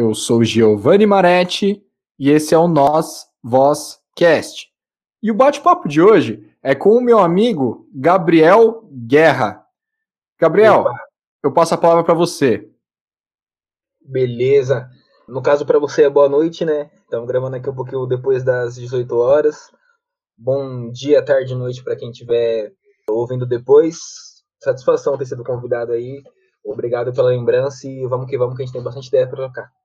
Eu sou Giovanni Maretti e esse é o Nós Voz Cast. E o bate-papo de hoje é com o meu amigo Gabriel Guerra. Gabriel, Opa. eu passo a palavra para você. Beleza. No caso, para você é boa noite, né? Estamos gravando aqui um pouquinho depois das 18 horas. Bom dia, tarde, noite para quem estiver ouvindo depois. Satisfação ter sido convidado aí. Obrigado pela lembrança e vamos que vamos, que a gente tem bastante ideia para trocar.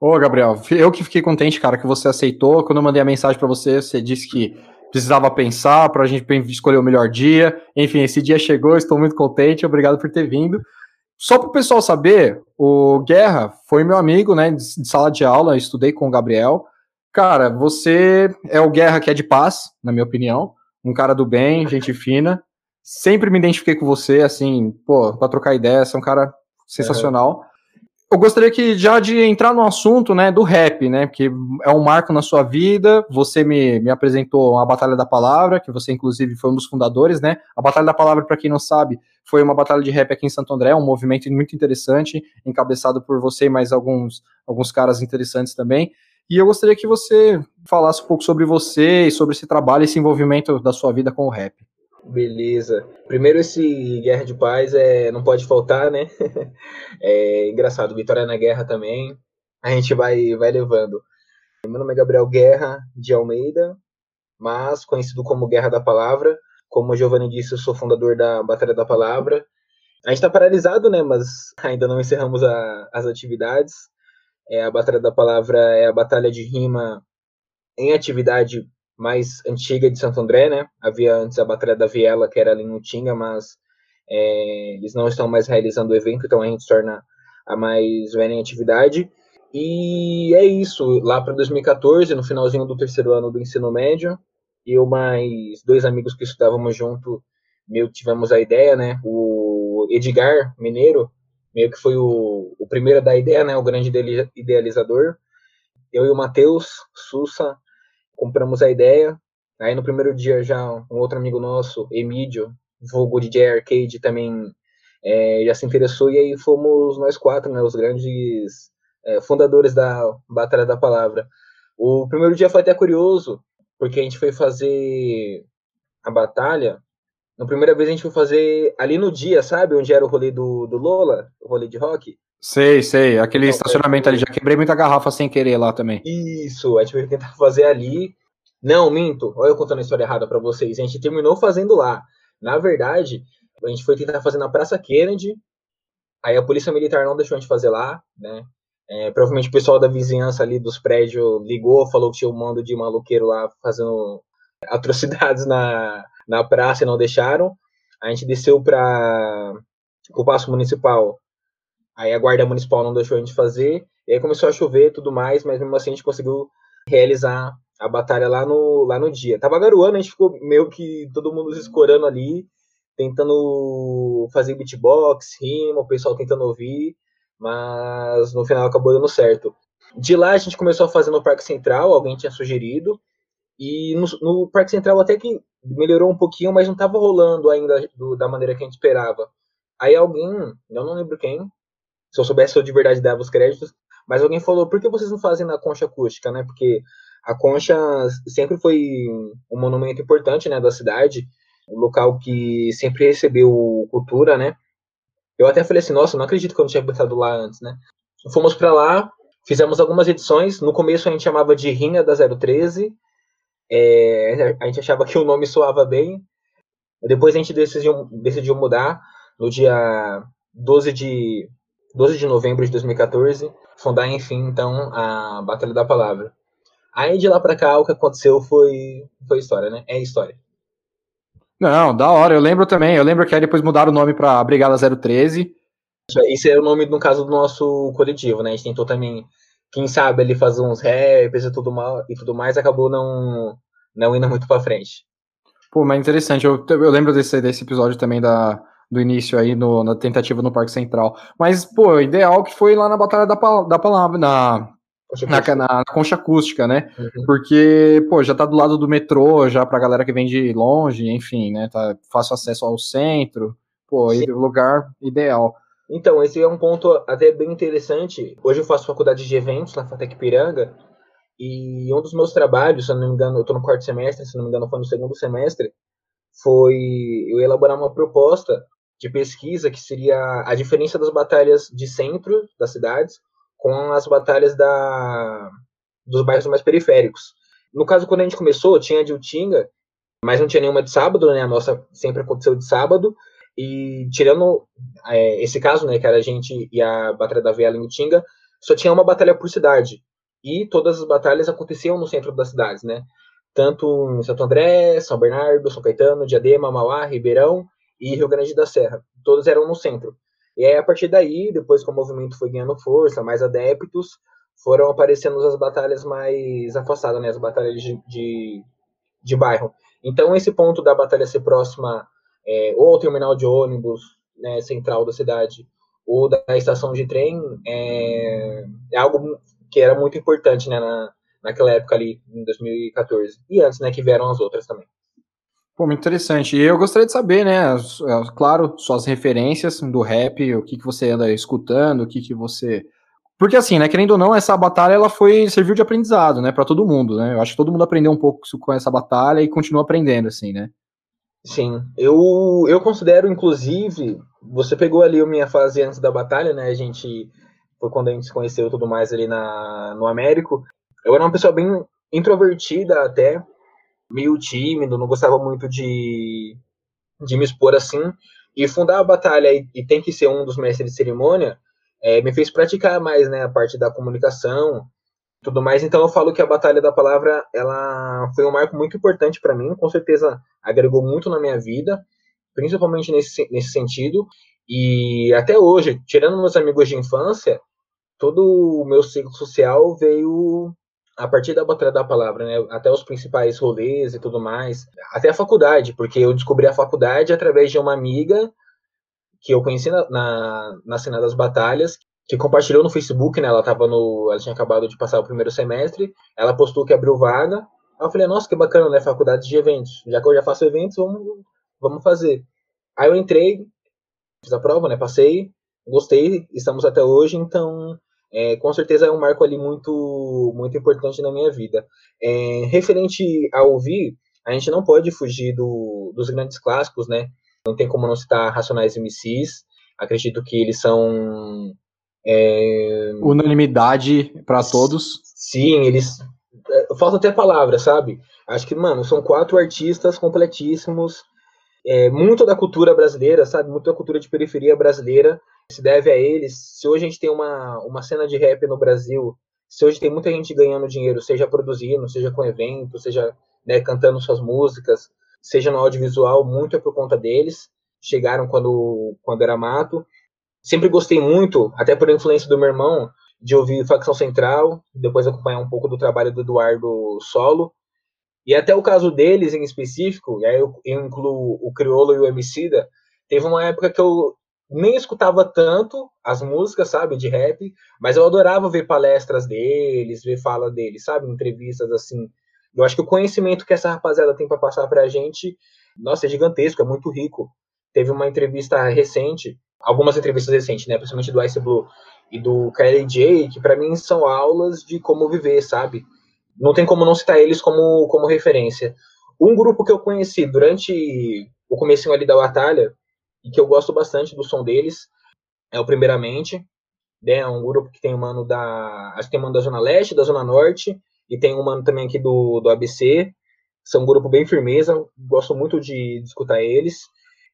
Ô, Gabriel, eu que fiquei contente, cara, que você aceitou. Quando eu mandei a mensagem para você, você disse que precisava pensar para a gente escolher o melhor dia. Enfim, esse dia chegou, estou muito contente. Obrigado por ter vindo. Só para o pessoal saber, o Guerra foi meu amigo, né, de sala de aula, estudei com o Gabriel. Cara, você é o Guerra que é de paz, na minha opinião. Um cara do bem, gente fina sempre me identifiquei com você, assim, pô, pra trocar ideia, você é um cara sensacional. Eu gostaria que já de entrar no assunto, né, do rap, né, porque é um marco na sua vida, você me, me apresentou a Batalha da Palavra, que você inclusive foi um dos fundadores, né, a Batalha da Palavra, para quem não sabe, foi uma batalha de rap aqui em Santo André, um movimento muito interessante, encabeçado por você e mais alguns, alguns caras interessantes também, e eu gostaria que você falasse um pouco sobre você e sobre esse trabalho, esse envolvimento da sua vida com o rap. Beleza. Primeiro, esse Guerra de Paz é, não pode faltar, né? é engraçado, Vitória na Guerra também. A gente vai, vai levando. Meu nome é Gabriel Guerra de Almeida, mas conhecido como Guerra da Palavra. Como o Giovanni disse, eu sou fundador da Batalha da Palavra. A gente está paralisado, né? Mas ainda não encerramos a, as atividades. É, a Batalha da Palavra é a batalha de rima em atividade mais antiga de Santo André, né? Havia antes a Batalha da Viela, que era ali no Tinga, mas é, eles não estão mais realizando o evento, então a gente torna a mais velha em atividade. E é isso, lá para 2014, no finalzinho do terceiro ano do ensino médio, eu mais dois amigos que estudávamos junto, meio tivemos a ideia, né? O Edgar Mineiro, meio que foi o, o primeiro a dar a ideia, né? O grande idealizador. Eu e o Matheus Sussa compramos a ideia. Aí no primeiro dia já um outro amigo nosso, Emílio, vulgo DJ Arcade, também é, já se interessou, e aí fomos nós quatro, né, os grandes é, fundadores da Batalha da Palavra. O primeiro dia foi até curioso, porque a gente foi fazer a batalha. Na primeira vez a gente foi fazer ali no dia, sabe? Onde era o rolê do, do Lola, o rolê de rock. Sei, sei. Aquele estacionamento ali. Já quebrei muita garrafa sem querer lá também. Isso, a gente vai tentar fazer ali. Não, minto. Olha eu contando a história errada para vocês. A gente terminou fazendo lá. Na verdade, a gente foi tentar fazer na Praça Kennedy. Aí a polícia militar não deixou a gente fazer lá, né? É, provavelmente o pessoal da vizinhança ali dos prédios ligou, falou que tinha um mando de maluqueiro lá fazendo atrocidades na, na praça e não deixaram. A gente desceu para o Paço Municipal Aí a guarda municipal não deixou a gente fazer, e aí começou a chover e tudo mais, mas mesmo assim a gente conseguiu realizar a batalha lá no, lá no dia. Tava garoando, a gente ficou meio que todo mundo escorando ali, tentando fazer beatbox, rima, o pessoal tentando ouvir, mas no final acabou dando certo. De lá a gente começou a fazer no Parque Central, alguém tinha sugerido, e no, no Parque Central até que melhorou um pouquinho, mas não estava rolando ainda do, da maneira que a gente esperava. Aí alguém, eu não lembro quem, se eu soubesse, eu de verdade dava os créditos. Mas alguém falou, por que vocês não fazem na concha acústica, né? Porque a concha sempre foi um monumento importante, né, da cidade, um local que sempre recebeu cultura, né? Eu até falei assim, nossa, não acredito que eu não tinha pensado lá antes, né? Fomos para lá, fizemos algumas edições. No começo a gente chamava de Rinha da 013. É, a gente achava que o nome soava bem. Depois a gente decidiu, decidiu mudar no dia 12 de 12 de novembro de 2014, fundar, enfim, então, a Batalha da Palavra. Aí de lá para cá, o que aconteceu foi, foi história, né? É história. Não, da hora, eu lembro também. Eu lembro que aí depois mudaram o nome para Brigada 013. Isso é o nome, no caso, do nosso coletivo, né? A gente tentou também, quem sabe, ali fazer uns raps e tudo, mal, e tudo mais, acabou não, não indo muito para frente. Pô, mas interessante. Eu, eu lembro desse, desse episódio também da, do início aí no, na tentativa no Parque Central. Mas, pô, ideal que foi lá na Batalha da, da Palavra, na, na, na, concha acústica, né? Uhum. Porque, pô, já tá do lado do metrô, já pra galera que vem de longe, enfim, né? Tá fácil acesso ao centro. Pô, Sim. lugar ideal. Então, esse é um ponto até bem interessante. Hoje eu faço faculdade de eventos na FATEC Piranga, e um dos meus trabalhos, se eu não me engano, eu estou no quarto semestre, se não me engano foi no segundo semestre, foi eu elaborar uma proposta de pesquisa que seria a diferença das batalhas de centro das cidades com as batalhas da, dos bairros mais periféricos. No caso, quando a gente começou, tinha de Utinga, mas não tinha nenhuma de sábado, né? A nossa sempre aconteceu de sábado. E tirando é, esse caso, né, que era a gente e a Batalha da Viela em Utinga, só tinha uma batalha por cidade. E todas as batalhas aconteciam no centro das cidades, né? Tanto em Santo André, São Bernardo, São Caetano, Diadema, Mauá, Ribeirão e Rio Grande da Serra. Todos eram no centro. E aí, a partir daí, depois que o movimento foi ganhando força, mais adeptos, foram aparecendo as batalhas mais afastadas, né? As batalhas de, de, de bairro. Então, esse ponto da batalha ser próxima é, ou ao terminal de ônibus né, central da cidade ou da estação de trem é, é algo que era muito importante né, na, naquela época ali, em 2014. E antes, né, que vieram as outras também. Pô, muito interessante. E eu gostaria de saber, né, claro, suas referências do rap, o que, que você anda escutando, o que, que você. Porque assim, né, querendo ou não, essa batalha ela foi serviu de aprendizado, né, para todo mundo, né? Eu acho que todo mundo aprendeu um pouco com essa batalha e continua aprendendo assim, né? Sim, eu eu considero inclusive, você pegou ali a minha fase antes da batalha, né? A gente foi quando a gente se conheceu e tudo mais ali na no Américo. Eu era uma pessoa bem introvertida até, meio tímido, não gostava muito de, de me expor assim. E fundar a batalha e, e tem que ser um dos mestres de cerimônia é, me fez praticar mais né, a parte da comunicação tudo mais. Então eu falo que a Batalha da Palavra ela foi um marco muito importante para mim, com certeza agregou muito na minha vida, principalmente nesse, nesse sentido. E até hoje, tirando meus amigos de infância, todo o meu ciclo social veio a partir da Batalha da Palavra, né? Até os principais rolês e tudo mais. Até a faculdade, porque eu descobri a faculdade através de uma amiga que eu conheci na, na, na cena das batalhas, que compartilhou no Facebook, né? Ela tava no. Ela tinha acabado de passar o primeiro semestre. Ela postou que abriu vaga. Aí eu falei, nossa, que bacana, né? Faculdade de eventos. Já que eu já faço eventos, vamos, vamos fazer. Aí eu entrei, fiz a prova, né? Passei, gostei, estamos até hoje, então é, com certeza é um marco ali muito, muito importante na minha vida. É, referente a ouvir, a gente não pode fugir do, dos grandes clássicos, né? Não tem como não citar Racionais MCs. Acredito que eles são. É... Unanimidade para todos. Sim, eles. É, falta até palavra, sabe? Acho que, mano, são quatro artistas completíssimos. É, muito da cultura brasileira, sabe? Muito da cultura de periferia brasileira se deve a eles. Se hoje a gente tem uma, uma cena de rap no Brasil, se hoje tem muita gente ganhando dinheiro, seja produzindo, seja com evento, seja né, cantando suas músicas, seja no audiovisual, muito é por conta deles. Chegaram quando, quando era mato. Sempre gostei muito, até por influência do meu irmão, de ouvir Facção Central, depois acompanhar um pouco do trabalho do Eduardo Solo. E até o caso deles em específico, e aí eu, incluo o Criolo e o Emicida, teve uma época que eu nem escutava tanto as músicas, sabe, de rap, mas eu adorava ver palestras deles, ver fala deles, sabe, entrevistas assim. Eu acho que o conhecimento que essa rapaziada tem para passar pra gente, nossa, é gigantesco, é muito rico. Teve uma entrevista recente, algumas entrevistas recentes, né, principalmente do Ice Blue e do KLJ, que para mim são aulas de como viver, sabe? Não tem como não citar eles como, como referência. Um grupo que eu conheci durante o começo ali da batalha, e que eu gosto bastante do som deles. É o Primeiramente, né, é um grupo que tem um mano da. Acho que tem um mano da Zona Leste, da Zona Norte, e tem um mano também aqui do, do ABC. São um grupo bem firmeza, gosto muito de, de escutar eles.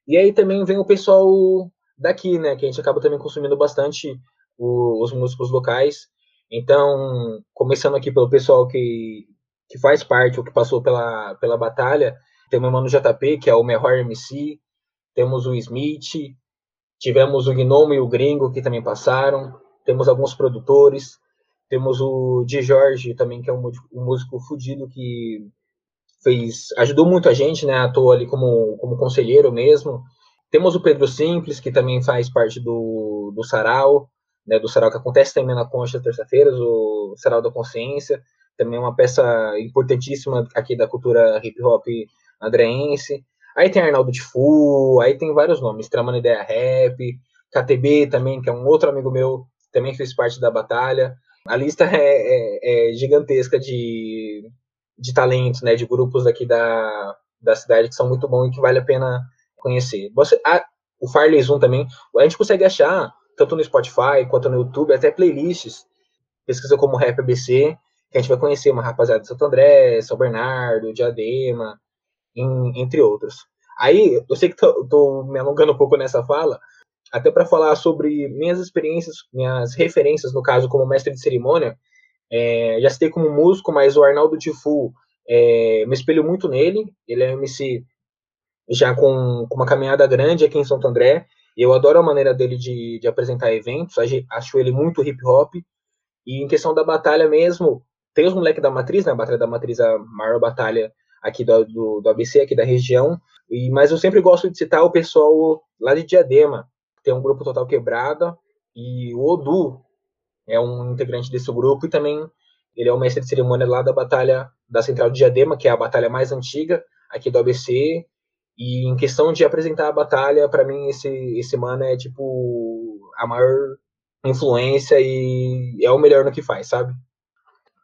E aí também vem o pessoal daqui, né, que a gente acaba também consumindo bastante o, os músicos locais. Então, começando aqui pelo pessoal que, que faz parte, ou que passou pela, pela batalha, tem o mano JP, que é o melhor MC, temos o Smith, tivemos o Gnome e o Gringo, que também passaram, temos alguns produtores, temos o Di Jorge também, que é um, um músico fudido que fez, ajudou muito a gente, né, atuou ali como, como conselheiro mesmo, temos o Pedro Simples, que também faz parte do, do Sarau, né, do Sarau que acontece também na Concha terça-feiras, o Sarau da Consciência, também uma peça importantíssima aqui da cultura hip hop andreense. Aí tem Arnaldo Tifu, aí tem vários nomes, Tramando Ideia Rap, KTB também, que é um outro amigo meu, também fez parte da batalha. A lista é, é, é gigantesca de, de talentos, né, de grupos aqui da, da cidade que são muito bons e que vale a pena conhecer. Você, a, o Farley Zoom também, a gente consegue achar, tanto no Spotify quanto no YouTube, até playlists. Pesquisa como Rap ABC, que a gente vai conhecer uma rapaziada de Santo André, São Bernardo, Diadema, em, entre outros. Aí, eu sei que tô, tô me alongando um pouco nessa fala, até para falar sobre minhas experiências, minhas referências, no caso, como mestre de cerimônia. É, já citei como músico, mas o Arnaldo Tifu, é, me espelho muito nele. Ele é MC já com, com, uma caminhada grande aqui em Santo André. Eu adoro a maneira dele de, de apresentar eventos, acho ele muito hip hop. E em questão da batalha mesmo, tem os moleques da Matriz, né? A Batalha da Matriz, a maior batalha aqui do, do, do ABC, aqui da região. E, mas eu sempre gosto de citar o pessoal lá de Diadema, tem um grupo Total Quebrada, e o Odu é um integrante desse grupo, e também ele é o mestre de cerimônia lá da Batalha da Central de Diadema, que é a batalha mais antiga aqui do ABC, e em questão de apresentar a batalha, para mim esse, esse mano é tipo a maior influência e é o melhor no que faz, sabe?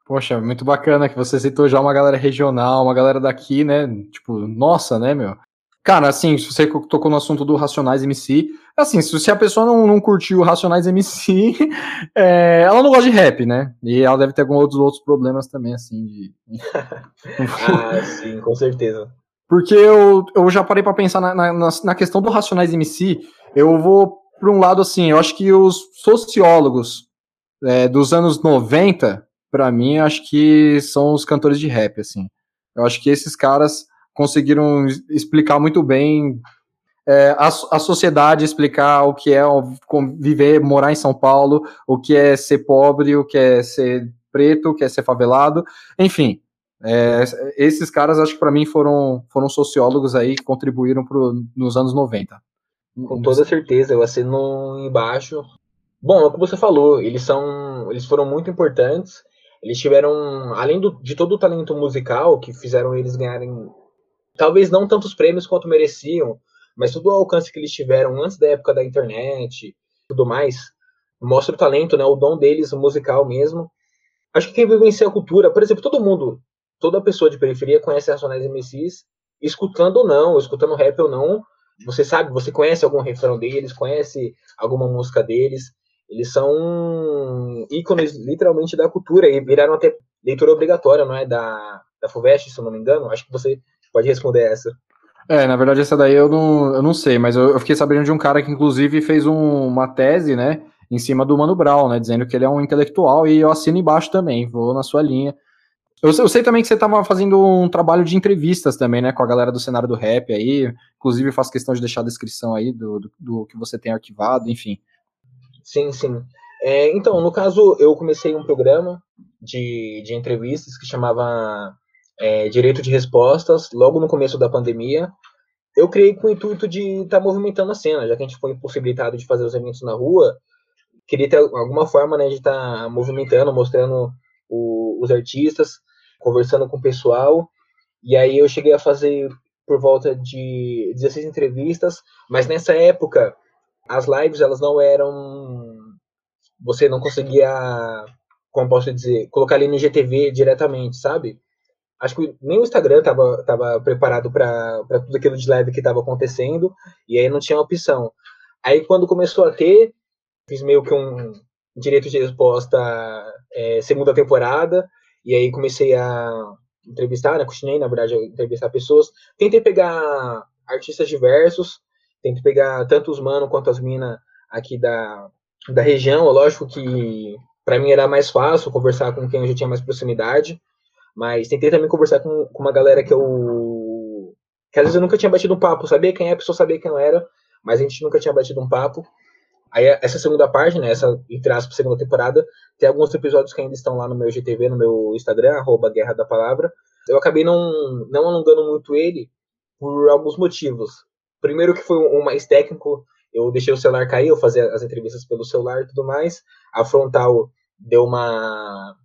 Poxa, muito bacana que você citou já uma galera regional, uma galera daqui, né? Tipo, nossa, né, meu? Cara, assim, se você tocou no assunto do Racionais MC, assim, se a pessoa não, não curtiu o Racionais MC, é, ela não gosta de rap, né? E ela deve ter alguns outros, outros problemas também, assim, de... ah, sim, com certeza. Porque eu, eu já parei para pensar na, na, na, questão do Racionais MC, eu vou para um lado assim, eu acho que os sociólogos é, dos anos 90, para mim, acho que são os cantores de rap, assim. Eu acho que esses caras conseguiram explicar muito bem é, a, a sociedade, explicar o que é viver, morar em São Paulo, o que é ser pobre, o que é ser preto, o que é ser favelado, enfim. É, esses caras, acho que para mim foram, foram sociólogos aí que contribuíram pro, nos anos 90. Com toda certeza, eu assino embaixo. Bom, é o que você falou, eles são, eles foram muito importantes. Eles tiveram, além do, de todo o talento musical que fizeram eles ganharem talvez não tantos prêmios quanto mereciam, mas todo o alcance que eles tiveram antes da época da internet tudo mais, mostra o talento, né, o dom deles, o musical mesmo. Acho que quem vivencia a cultura, por exemplo, todo mundo, toda pessoa de periferia conhece Racionais MCs, escutando ou não, escutando rap ou não, você sabe, você conhece algum refrão deles, conhece alguma música deles, eles são ícones literalmente da cultura e viraram até leitura obrigatória, não é, da, da FUVEST, se eu não me engano, acho que você Pode responder essa. É, na verdade, essa daí eu não, eu não sei, mas eu, eu fiquei sabendo de um cara que, inclusive, fez um, uma tese, né, em cima do Mano Brown, né, dizendo que ele é um intelectual, e eu assino embaixo também, vou na sua linha. Eu, eu sei também que você estava fazendo um trabalho de entrevistas também, né, com a galera do cenário do rap aí, inclusive faço questão de deixar a descrição aí do, do, do que você tem arquivado, enfim. Sim, sim. É, então, no caso, eu comecei um programa de, de entrevistas que chamava é, direito de respostas logo no começo da pandemia. Eu criei com o intuito de estar tá movimentando a cena, já que a gente foi impossibilitado de fazer os eventos na rua, queria ter alguma forma né, de estar tá movimentando, mostrando o, os artistas, conversando com o pessoal. E aí eu cheguei a fazer por volta de 16 entrevistas, mas nessa época as lives elas não eram você não conseguia como posso dizer, colocar ali no GTV diretamente, sabe? acho que nem o Instagram estava tava preparado para tudo aquilo de live que estava acontecendo, e aí não tinha opção. Aí quando começou a ter, fiz meio que um direito de resposta é, segunda temporada, e aí comecei a entrevistar, né, continuei, na verdade, a entrevistar pessoas. Tentei pegar artistas diversos, tentei pegar tanto os mano quanto as minas aqui da, da região. Lógico que para mim era mais fácil conversar com quem eu já tinha mais proximidade, mas tentei também conversar com, com uma galera que eu. que às vezes eu nunca tinha batido um papo. Sabia quem é, a pessoa sabia quem eu era, mas a gente nunca tinha batido um papo. Aí essa segunda página, essa, entre aspas, segunda temporada, tem alguns episódios que ainda estão lá no meu GTV, no meu Instagram, arroba Guerra da Palavra. Eu acabei não, não alongando muito ele por alguns motivos. Primeiro que foi um mais técnico, eu deixei o celular cair, eu fazia as entrevistas pelo celular e tudo mais. A frontal deu uma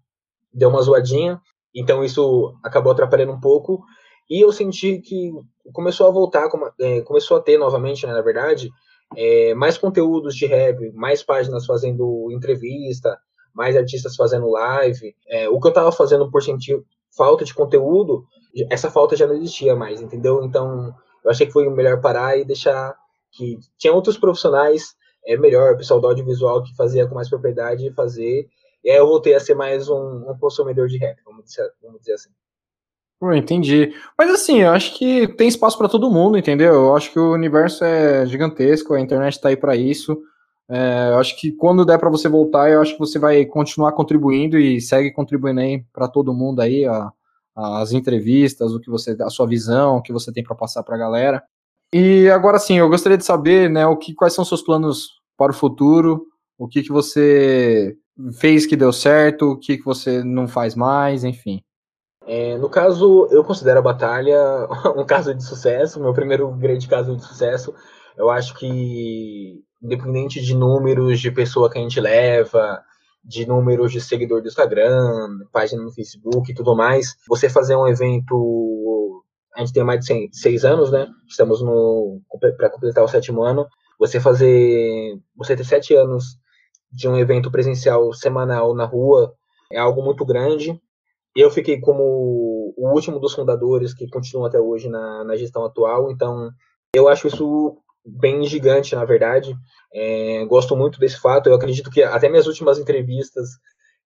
deu uma zoadinha. Então isso acabou atrapalhando um pouco. E eu senti que começou a voltar, é, começou a ter novamente, né, na verdade, é, mais conteúdos de rap, mais páginas fazendo entrevista, mais artistas fazendo live. É, o que eu tava fazendo por sentir falta de conteúdo, essa falta já não existia mais, entendeu? Então, eu achei que foi melhor parar e deixar que tinha outros profissionais é melhor, o pessoal do audiovisual que fazia com mais propriedade fazer. E aí eu voltei a ser mais um, um consumidor de rap, vamos dizer, vamos dizer assim. Pô, entendi. Mas assim, eu acho que tem espaço para todo mundo, entendeu? Eu acho que o universo é gigantesco, a internet está aí para isso. É, eu acho que quando der para você voltar, eu acho que você vai continuar contribuindo e segue contribuindo aí para todo mundo aí, a, as entrevistas, o que você, a sua visão, o que você tem para passar para a galera. E agora sim, eu gostaria de saber, né, o que, quais são seus planos para o futuro, o que, que você fez que deu certo, o que, que você não faz mais, enfim. É, no caso, eu considero a batalha um caso de sucesso, meu primeiro grande caso de sucesso. Eu acho que, independente de números de pessoa que a gente leva, de números de seguidor do Instagram, página no Facebook e tudo mais, você fazer um evento. A gente tem mais de seis anos, né? Estamos no para completar o sétimo ano. Você fazer. Você ter sete anos de um evento presencial semanal na rua é algo muito grande eu fiquei como o último dos fundadores que continuam até hoje na, na gestão atual, então eu acho isso bem gigante, na verdade. É, gosto muito desse fato. Eu acredito que até minhas últimas entrevistas,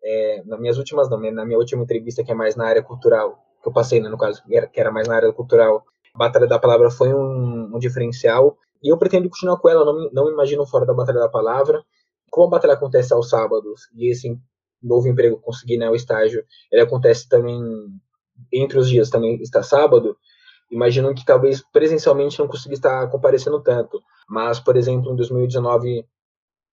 é, nas minhas últimas não, na minha última entrevista que é mais na área cultural, que eu passei, né, no caso, que era, que era mais na área cultural, Batalha da Palavra foi um, um diferencial. E eu pretendo continuar com ela, não não imagino fora da Batalha da Palavra. Como a batalha acontece aos sábados, e esse novo emprego, conseguir né, o estágio, ele acontece também entre os dias, também está sábado, imagino que talvez presencialmente não consiga estar comparecendo tanto. Mas, por exemplo, em 2019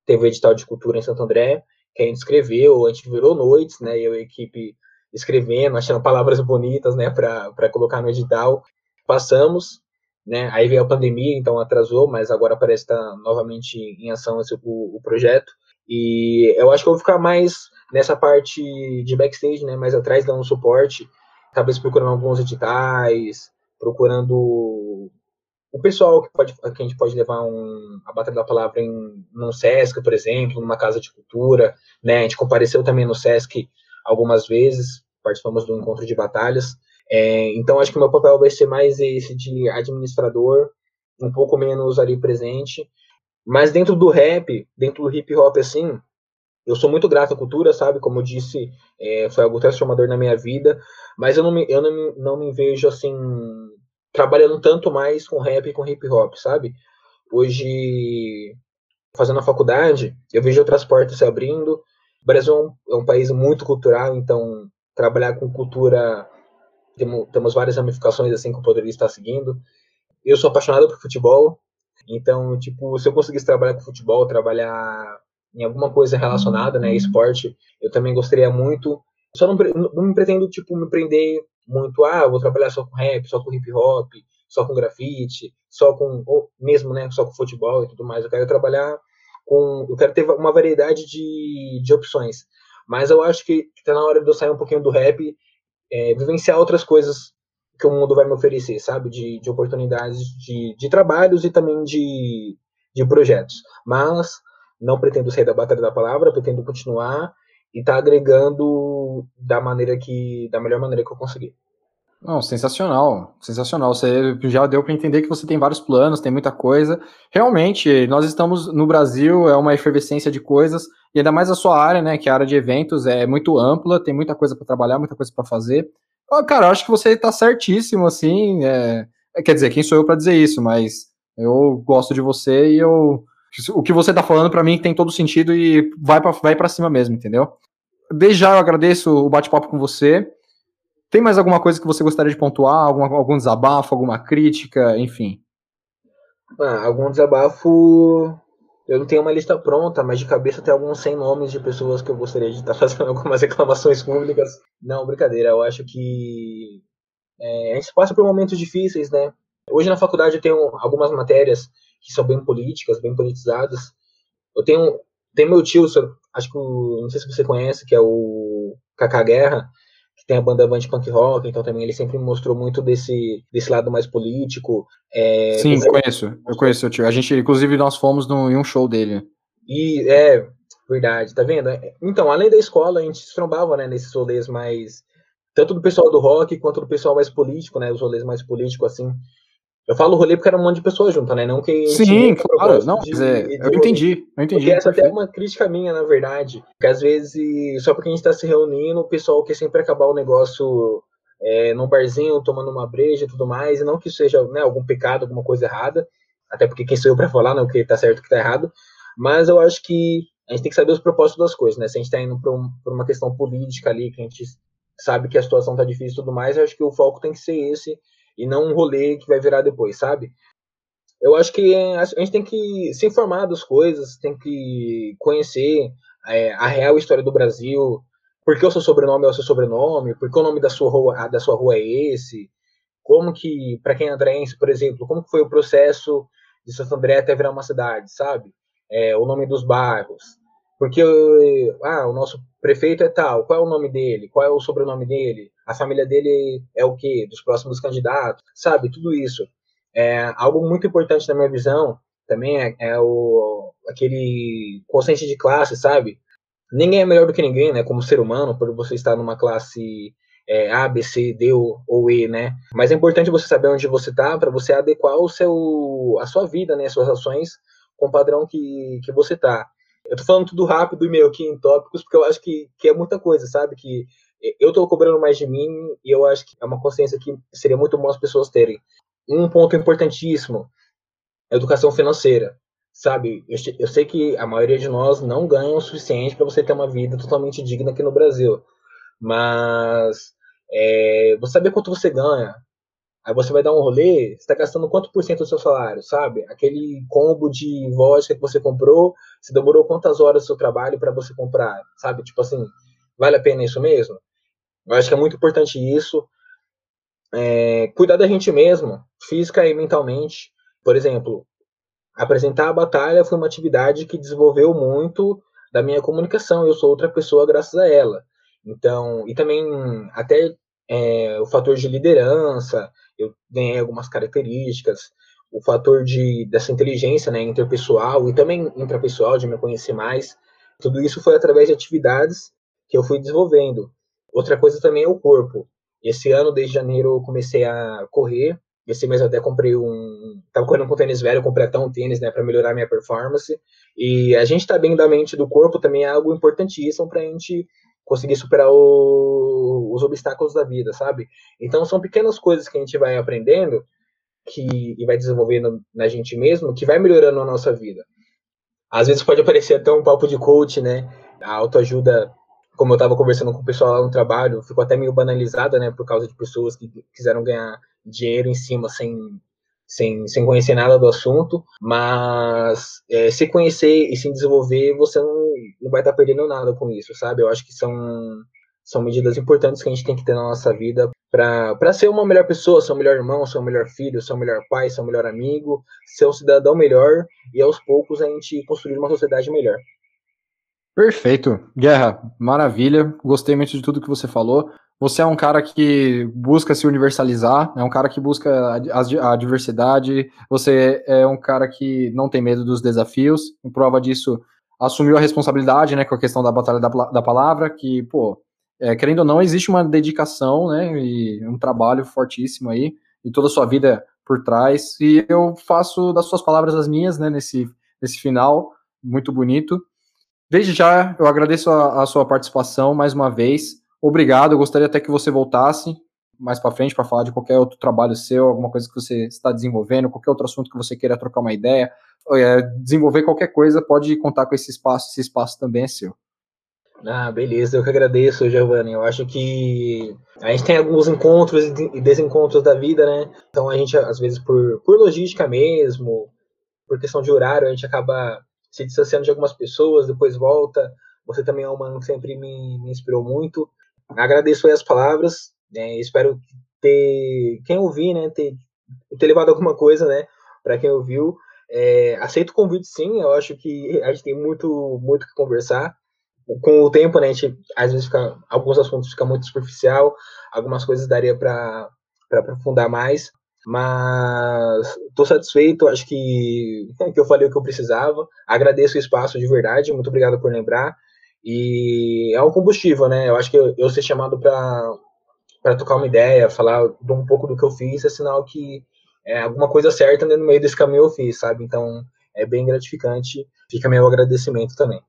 teve o edital de cultura em Santo André, que a gente escreveu, a gente virou noites, né, eu e a equipe escrevendo, achando palavras bonitas, né, para colocar no edital. Passamos, né, aí veio a pandemia, então atrasou, mas agora parece estar novamente em ação esse, o, o projeto. E eu acho que eu vou ficar mais nessa parte de backstage, né, mais atrás, dando suporte, talvez procurando alguns editais, procurando o pessoal que, pode, que a gente pode levar um, a Batalha da Palavra em num Sesc, por exemplo, numa casa de cultura, né, a gente compareceu também no Sesc algumas vezes, participamos do encontro de batalhas, é, então acho que o meu papel vai ser mais esse de administrador, um pouco menos ali presente, mas dentro do rap, dentro do hip hop, assim, eu sou muito grato à cultura, sabe? Como eu disse, é, foi algo transformador na minha vida. Mas eu não me, eu não me, não me vejo, assim, trabalhando tanto mais com rap e com hip hop, sabe? Hoje, fazendo a faculdade, eu vejo outras portas se abrindo. O Brasil é um, é país muito cultural, então trabalhar com cultura temos, temos várias ramificações assim que eu poderia estar seguindo. Eu sou apaixonado por futebol, então, tipo, se eu conseguisse trabalhar com futebol, trabalhar em alguma coisa relacionada, né, esporte, eu também gostaria muito. Só não, não me pretendo, tipo, me prender muito, ah, vou trabalhar só com rap, só com hip hop, só com grafite, só com, ou mesmo, né, só com futebol e tudo mais. Eu quero trabalhar com, eu quero ter uma variedade de, de opções. Mas eu acho que está na hora de eu sair um pouquinho do rap, é, vivenciar outras coisas que o mundo vai me oferecer, sabe? De, de oportunidades de, de trabalhos e também de, de projetos. Mas não pretendo sair da batalha da palavra, pretendo continuar e tá agregando da maneira que, da melhor maneira que eu conseguir. Não, sensacional, sensacional. Você já deu para entender que você tem vários planos, tem muita coisa. Realmente, nós estamos no Brasil, é uma efervescência de coisas, e ainda mais a sua área, né, que é a área de eventos, é muito ampla, tem muita coisa para trabalhar, muita coisa para fazer. Cara, eu acho que você está certíssimo, assim. É... Quer dizer, quem sou eu para dizer isso, mas eu gosto de você e eu. O que você está falando para mim tem todo sentido e vai para vai cima mesmo, entendeu? Desde já eu agradeço o bate-papo com você. Tem mais alguma coisa que você gostaria de pontuar? Algum, algum desabafo, alguma crítica, enfim? Ah, algum desabafo eu não tenho uma lista pronta, mas de cabeça tem alguns 100 nomes de pessoas que eu gostaria de estar fazendo algumas reclamações públicas. Não, brincadeira, eu acho que é, a gente passa por momentos difíceis, né? Hoje na faculdade eu tenho algumas matérias que são bem políticas, bem politizadas. Eu tenho, tem meu tio, acho que não sei se você conhece, que é o Kaká Guerra. que tem a banda Band Punk Rock, então também ele sempre mostrou muito desse, desse lado mais político. É, Sim, conheço, eu conheço o tio. A gente, inclusive, nós fomos no, em um show dele. E, é, verdade, tá vendo? Então, além da escola, a gente se trombava, né, nesses rolês mais, tanto do pessoal do rock, quanto do pessoal mais político, né, os rolês mais políticos, assim, eu falo rolê porque era um monte de pessoas junto, né? Não que Sim, claro, não, de, é, eu entendi, eu entendi. Porque essa até é uma crítica minha, na verdade. Que às vezes, só porque a gente tá se reunindo, o pessoal quer sempre acabar o negócio é, num barzinho, tomando uma breja e tudo mais, e não que seja né, algum pecado, alguma coisa errada, até porque quem sou eu pra falar, né, o que tá certo e o que tá errado, mas eu acho que a gente tem que saber os propósitos das coisas, né? Se a gente tá indo pra, um, pra uma questão política ali, que a gente sabe que a situação tá difícil e tudo mais, eu acho que o foco tem que ser esse, e não um rolê que vai virar depois, sabe? Eu acho que a gente tem que se informar das coisas, tem que conhecer é, a real história do Brasil, por que o seu sobrenome é o seu sobrenome, por que o nome da sua rua, da sua rua é esse, como que, para quem é andrense, por exemplo, como que foi o processo de Santo André até virar uma cidade, sabe? É, o nome dos bairros. Porque ah, o nosso prefeito é tal, qual é o nome dele? Qual é o sobrenome dele? A família dele é o quê? Dos próximos candidatos? Sabe? Tudo isso. É, algo muito importante na minha visão também é, é o, aquele consciência de classe, sabe? Ninguém é melhor do que ninguém, né? Como ser humano, por você estar numa classe é, A, B, C, D ou, ou, E, né? Mas é importante você saber onde você está para você adequar o seu, a sua vida, né? Suas ações com o padrão que, que você está. Eu tô falando tudo rápido e meio aqui em tópicos, porque eu acho que, que é muita coisa, sabe? Que eu tô cobrando mais de mim e eu acho que é uma consciência que seria muito bom as pessoas terem. Um ponto importantíssimo, educação financeira, sabe? Eu, eu sei que a maioria de nós não ganha o suficiente para você ter uma vida totalmente digna aqui no Brasil, mas é, você saber quanto você ganha, Aí você vai dar um rolê, você está gastando quanto por cento do seu salário, sabe? Aquele combo de vodka que você comprou, você demorou quantas horas do seu trabalho para você comprar, sabe? Tipo assim, vale a pena isso mesmo? Eu acho que é muito importante isso. É, cuidar da gente mesmo, física e mentalmente. Por exemplo, apresentar a batalha foi uma atividade que desenvolveu muito da minha comunicação. Eu sou outra pessoa graças a ela. Então, e também até é, o fator de liderança, eu ganhei algumas características, o fator de, dessa inteligência né, interpessoal e também intrapessoal, de me conhecer mais. Tudo isso foi através de atividades que eu fui desenvolvendo. Outra coisa também é o corpo. Esse ano, desde janeiro, eu comecei a correr. Esse mês eu até comprei um. Tava correndo com tênis velho, comprei até um tênis, né, para melhorar minha performance. E a gente tá bem da mente do corpo também é algo importantíssimo para a gente conseguir superar o, os obstáculos da vida, sabe? Então são pequenas coisas que a gente vai aprendendo que e vai desenvolvendo na gente mesmo, que vai melhorando a nossa vida. Às vezes pode aparecer até um papo de coach, né? A autoajuda, como eu estava conversando com o pessoal lá no trabalho, ficou até meio banalizada, né? Por causa de pessoas que quiseram ganhar dinheiro em cima sem sem, sem conhecer nada do assunto, mas é, se conhecer e se desenvolver, você não, não vai estar tá perdendo nada com isso, sabe? Eu acho que são, são medidas importantes que a gente tem que ter na nossa vida para ser uma melhor pessoa, ser um melhor irmão, ser um melhor filho, ser um melhor pai, ser um melhor amigo, ser um cidadão melhor e aos poucos a gente construir uma sociedade melhor. Perfeito. Guerra, maravilha. Gostei muito de tudo que você falou. Você é um cara que busca se universalizar, é um cara que busca a, a, diversidade, você é um cara que não tem medo dos desafios, em prova disso, assumiu a responsabilidade, né, com a questão da batalha da, da palavra, que, pô, é, querendo ou não, existe uma dedicação, né, e um trabalho fortíssimo aí, e toda a sua vida por trás, e eu faço das suas palavras as minhas, né, nesse, nesse final, muito bonito. Desde já, eu agradeço a, a sua participação mais uma vez, Obrigado, eu gostaria até que você voltasse mais para frente para falar de qualquer outro trabalho seu, alguma coisa que você está desenvolvendo, qualquer outro assunto que você queira trocar uma ideia, é, desenvolver qualquer coisa, pode contar com esse espaço, esse espaço também é seu. Ah, beleza, eu que agradeço, Giovanni. Eu acho que a gente tem alguns encontros e desencontros da vida, né? Então a gente, às vezes, por, por logística mesmo, por questão de horário, a gente acaba se distanciando de algumas pessoas, depois volta. Você também é um humano que sempre me, me inspirou muito. Agradeço aí as palavras, né, espero ter, quem ouvir, né, ter, ter levado alguma coisa, né, para quem ouviu. É, aceito o convite sim, eu acho que a gente tem muito, muito que conversar. com o tempo, né, a gente, às vezes fica, alguns assuntos ficam muito superficial, algumas coisas daria para aprofundar mais, mas estou satisfeito, acho que, que eu falei o que eu precisava, agradeço o espaço de verdade, muito obrigado por lembrar, e é um combustível, né, eu acho que eu, eu ser chamado para tocar uma ideia, falar um pouco do que eu fiz, é sinal que é, alguma coisa certa no meio desse caminho eu fiz, sabe, então é bem gratificante, fica meu agradecimento também.